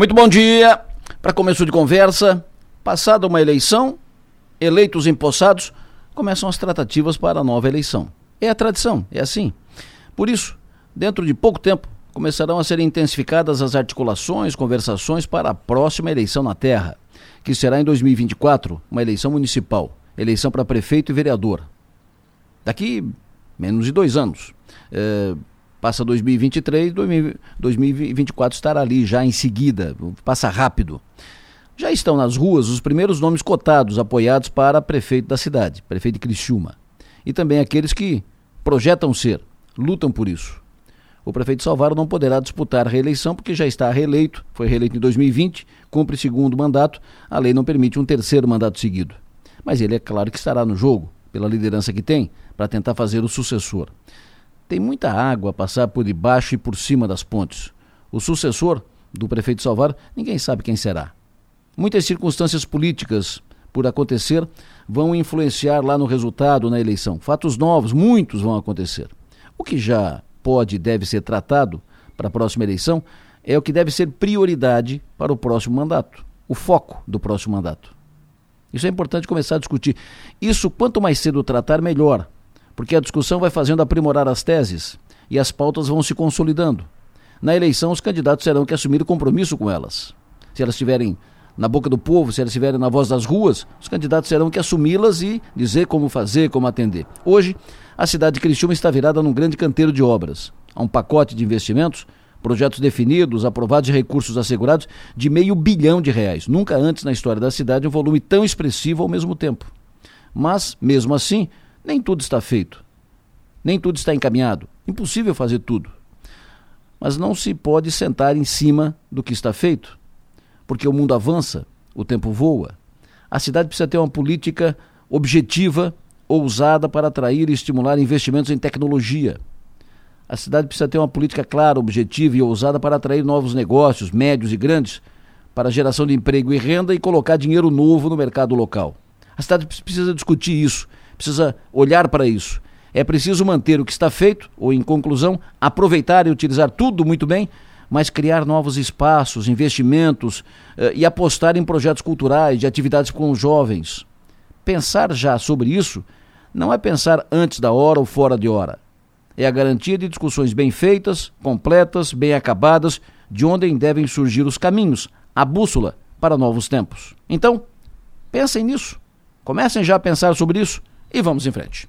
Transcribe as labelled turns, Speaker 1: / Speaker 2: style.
Speaker 1: Muito bom dia. Para começo de conversa, passada uma eleição, eleitos empossados, começam as tratativas para a nova eleição. É a tradição, é assim. Por isso, dentro de pouco tempo, começarão a ser intensificadas as articulações, conversações para a próxima eleição na Terra, que será em 2024, uma eleição municipal, eleição para prefeito e vereador. Daqui menos de dois anos. É, Passa 2023, 2024 estará ali já em seguida, passa rápido. Já estão nas ruas os primeiros nomes cotados, apoiados para prefeito da cidade, prefeito de Criciúma. E também aqueles que projetam ser, lutam por isso. O prefeito Salvaro não poderá disputar a reeleição porque já está reeleito, foi reeleito em 2020, cumpre segundo mandato, a lei não permite um terceiro mandato seguido. Mas ele é claro que estará no jogo, pela liderança que tem, para tentar fazer o sucessor. Tem muita água a passar por debaixo e por cima das pontes. O sucessor do prefeito Salvar, ninguém sabe quem será. Muitas circunstâncias políticas por acontecer vão influenciar lá no resultado na eleição. Fatos novos, muitos vão acontecer. O que já pode e deve ser tratado para a próxima eleição é o que deve ser prioridade para o próximo mandato, o foco do próximo mandato. Isso é importante começar a discutir. Isso, quanto mais cedo tratar, melhor porque a discussão vai fazendo aprimorar as teses e as pautas vão se consolidando. Na eleição, os candidatos terão que assumir compromisso com elas. Se elas estiverem na boca do povo, se elas estiverem na voz das ruas, os candidatos terão que assumi-las e dizer como fazer, como atender. Hoje, a cidade de Criciúma está virada num grande canteiro de obras. Há um pacote de investimentos, projetos definidos, aprovados e recursos assegurados de meio bilhão de reais. Nunca antes na história da cidade um volume tão expressivo ao mesmo tempo. Mas, mesmo assim, nem tudo está feito. Nem tudo está encaminhado. Impossível fazer tudo. Mas não se pode sentar em cima do que está feito, porque o mundo avança, o tempo voa. A cidade precisa ter uma política objetiva, ousada para atrair e estimular investimentos em tecnologia. A cidade precisa ter uma política clara, objetiva e ousada para atrair novos negócios, médios e grandes, para geração de emprego e renda e colocar dinheiro novo no mercado local. A cidade precisa discutir isso precisa olhar para isso. É preciso manter o que está feito, ou em conclusão, aproveitar e utilizar tudo muito bem, mas criar novos espaços, investimentos eh, e apostar em projetos culturais, de atividades com os jovens. Pensar já sobre isso não é pensar antes da hora ou fora de hora. É a garantia de discussões bem feitas, completas, bem acabadas, de onde devem surgir os caminhos, a bússola para novos tempos. Então, pensem nisso. Comecem já a pensar sobre isso e vamos em frente.